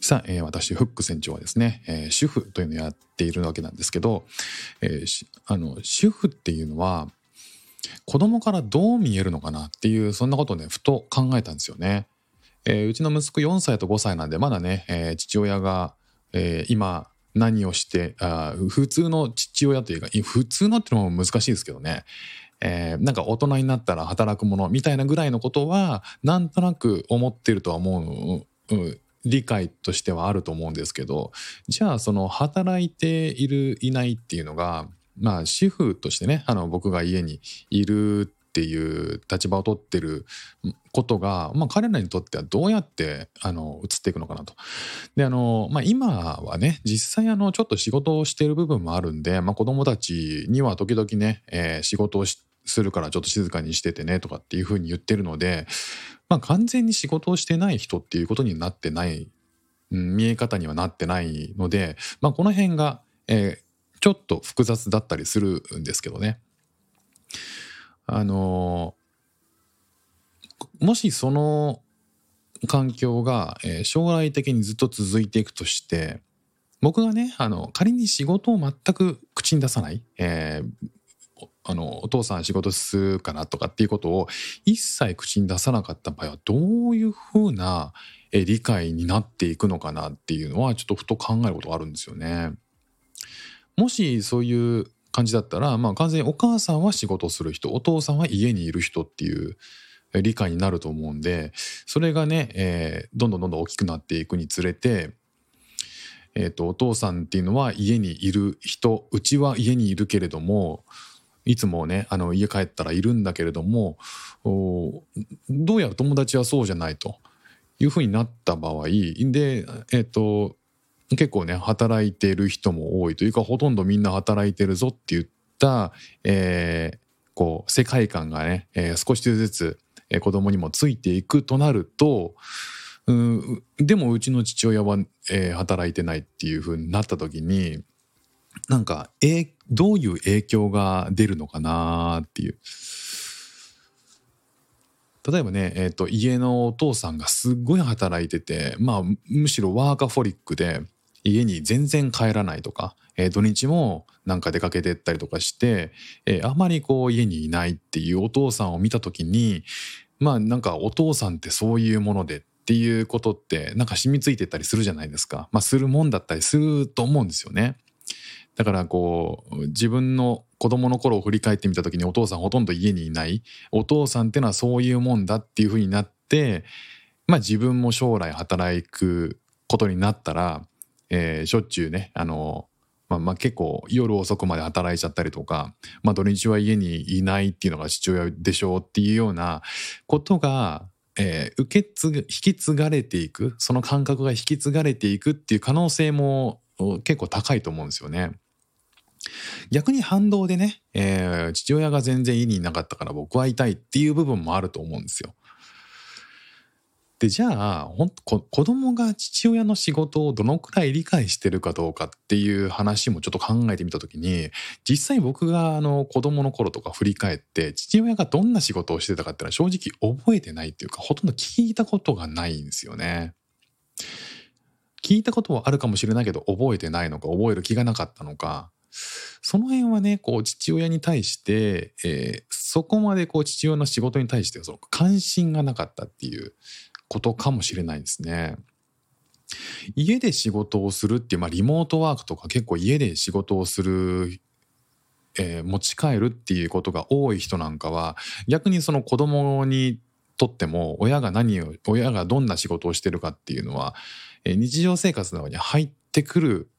さあ、えー私、フック船長はですね、えー主婦というのをやっているわけなんですけど、えーあの主婦っていうのは子供からどう見えるのかなっていうそんなことをねふと考えたんですよね。えーうちの息子4歳と5歳なんでまだね、えー父親が、えー今何をしてあ普通の父親というか普通のってのも難しいですけどね、えーなんか大人になったら働くものみたいなぐらいのことはなんとなく思ってるとは思う、うん理解としてはあると思うんですけどじゃあその働いているいないっていうのがまあ主婦としてねあの僕が家にいるっていう立場を取ってることが、まあ、彼らにとってはどうやってあの移っていくのかなと。であの、まあ、今はね実際あのちょっと仕事をしている部分もあるんで、まあ、子供たちには時々ね、えー仕事をしするからちょっと静かにしててねとかっていうふうに言ってるので、まあ、完全に仕事をしてない人っていうことになってない、うん見え方にはなってないので、まあ、この辺が、えーちょっと複雑だったりするんですけどね。あのもしその環境が、えー将来的にずっと続いていくとして僕がねあの仮に仕事を全く口に出さない、えーあのお父さん仕事するかなとかっていうことを一切口に出さなかった場合はどういうふうな理解になっていくのかなっていうのはちょっとふと考えることがあるんですよね。もしそういう感じだったら、まあ、完全にお母さんは仕事する人お父さんは家にいる人っていう理解になると思うんでそれがね、えーどんどんどんどん大きくなっていくにつれて、えー、とお父さんっていうのは家にいる人うちは家にいるけれどもいつもねあの家帰ったらいるんだけれどもどうやら友達はそうじゃないと。いうふうになった場合でえっ、と結構ね働いてる人も多いというかほとんどみんな働いてるぞって言った、えーこう世界観がね、えー少しずつ、えー子供にもついていくとなるとうんでもうちの父親は、えー働いてないっていう風になった時になんか、えーどういう影響が出るのかなっていう。例えばね、えー、と家のお父さんがすっごい働いてて、まあ、むしろワーカフォリックで家に全然帰らないとか、えー土日もなんか出かけてったりとかして、えーあまりこう家にいないっていうお父さんを見た時にまあなんかお父さんってそういうものでっていうことってなんか染みついてたりするじゃないですか。まあするもんだったりすると思うんですよね。だからこう自分の子供の頃を振り返ってみた時にお父さんほとんど家にいないお父さんってのはそういうもんだっていうふうになってまあ自分も将来働くことになったら、えーしょっちゅうねあの、まあ、まあ結構夜遅くまで働いちゃったりとか、まあ、土日は家にいないっていうのが父親でしょうっていうようなことが、えー受け継ぐ引き継がれていくその感覚が引き継がれていくっていう可能性も結構高いと思うんですよね。逆に反動でね、えー父親が全然家にいなかったから僕は痛いっていう部分もあると思うんですよ。でじゃあほんこ子供が父親の仕事をどのくらい理解してるかどうかっていう話もちょっと考えてみた時に実際僕があの子供の頃とか振り返って父親がどんな仕事をしてたかっていうのは正直覚えてないっていうかほとんど聞いたことがないんですよね。聞いたことはあるかもしれないけど覚えてないのか覚える気がなかったのかその辺はねこう父親に対して、えーそこまでこう父親の仕事に対してその関心がなかったっていうことかもしれないですね。家で仕事をするっていう、まあ、リモートワークとか結構家で仕事をする、えー持ち帰るっていうことが多い人なんかは逆にその子供にとっても親が何を親がどんな仕事をしてるかっていうのは、えー日常生活の中に入ってくる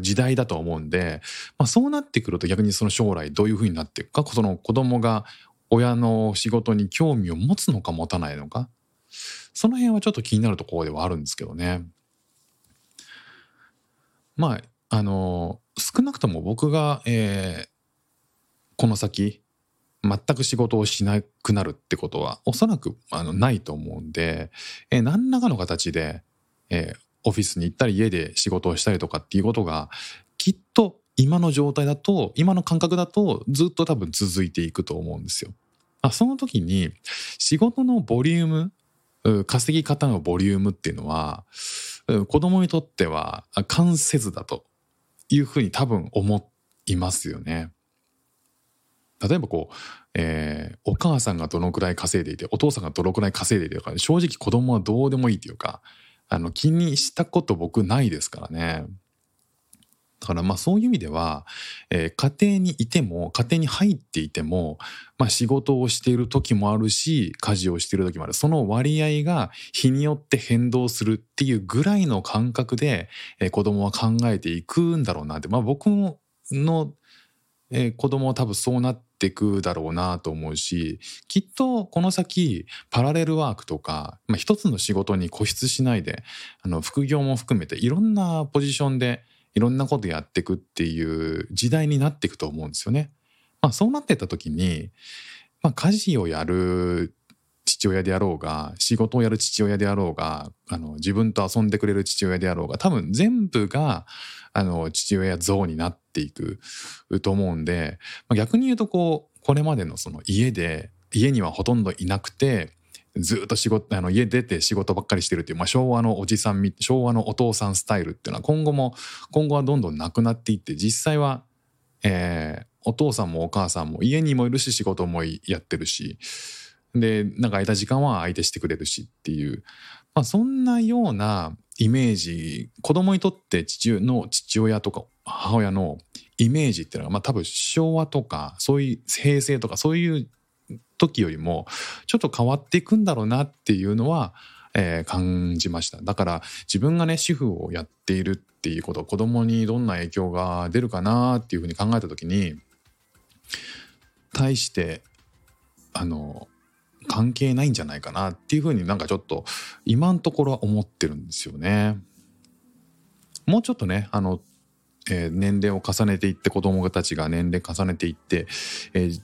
時代だと思うんで、まあ、そうなってくると逆にその将来どういうふうになっていくかその子供が親の仕事に興味を持つのか持たないのかその辺はちょっと気になるところではあるんですけどね。まああの少なくとも僕が、えーこの先全く仕事をしなくなるってことはおそらくあのないと思うんで、えー何らかの形で、えーオフィスに行ったり家で仕事をしたりとかっていうことがきっと今の状態だと今の感覚だとずっと多分続いていくと思うんですよ。その時に仕事のボリューム稼ぎ方のボリュームっていうのは子供にとっては関せずだというふうに多分思いますよね。例えばこう、えーお母さんがどのくらい稼いでいてお父さんがどのくらい稼いでいてとか正直子供はどうでもいいっていうかあの気にしたこと僕ないですからね。だからまあそういう意味では、えー家庭にいても家庭に入っていても、まあ、仕事をしている時もあるし家事をしている時もあるその割合が日によって変動するっていうぐらいの感覚で、えー子供は考えていくんだろうなって、まあ、僕の、えー子供は多分そうなっていくだろうなと思うしきっとこの先パラレルワークとか、まあ、一つの仕事に固執しないであの副業も含めていろんなポジションでいろんなことやっていくっていう時代になっていくと思うんですよね。まあ、そうなってた時に、まあ、家事をやる父親であろうが仕事をやる父親であろうがあの自分と遊んでくれる父親であろうが多分全部があの父親像になっていくと思うんで、まあ、逆に言うとこうこれまでのその家で家にはほとんどいなくてずっと仕事あの家出て仕事ばっかりしてるっていう、まあ、昭和のおじさん昭和のお父さんスタイルっていうのは今後も今後はどんどんなくなっていって実際は、えーお父さんもお母さんも家にもいるし仕事もやってるしでなんか空いた時間は相手してくれるしっていう、まあ、そんなようなイメージ子供にとって父の父親とか母親のイメージっていうのが、まあ、多分昭和とかそういう平成とかそういう時よりもちょっと変わっていくんだろうなっていうのは、えー感じました。だから自分がね主婦をやっているっていうこと子供にどんな影響が出るかなっていうふうに考えた時に対してあの関係ないんじゃないかなっていうふうになんかちょっと今のところは思ってるんですよね。もうちょっとねあの、えー年齢を重ねていって子供たちが年齢重ねていって、えー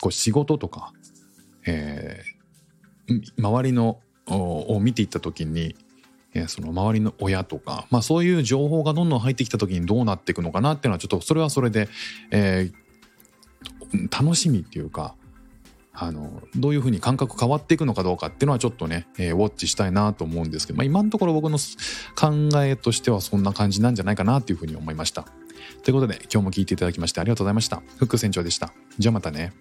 こう仕事とか、えーん周りのを見ていった時に、えーその周りの親とか、まあ、そういう情報がどんどん入ってきた時にどうなっていくのかなっていうのはちょっとそれはそれで、えー楽しみっていうかあのどういうふうに感覚変わっていくのかどうかっていうのはちょっとね、えーウォッチしたいなと思うんですけど、まあ、今のところ僕の考えとしてはそんな感じなんじゃないかなっていうふうに思いました。ということで今日も聴いていただきましてありがとうございました。フック船長でした。じゃあまたね。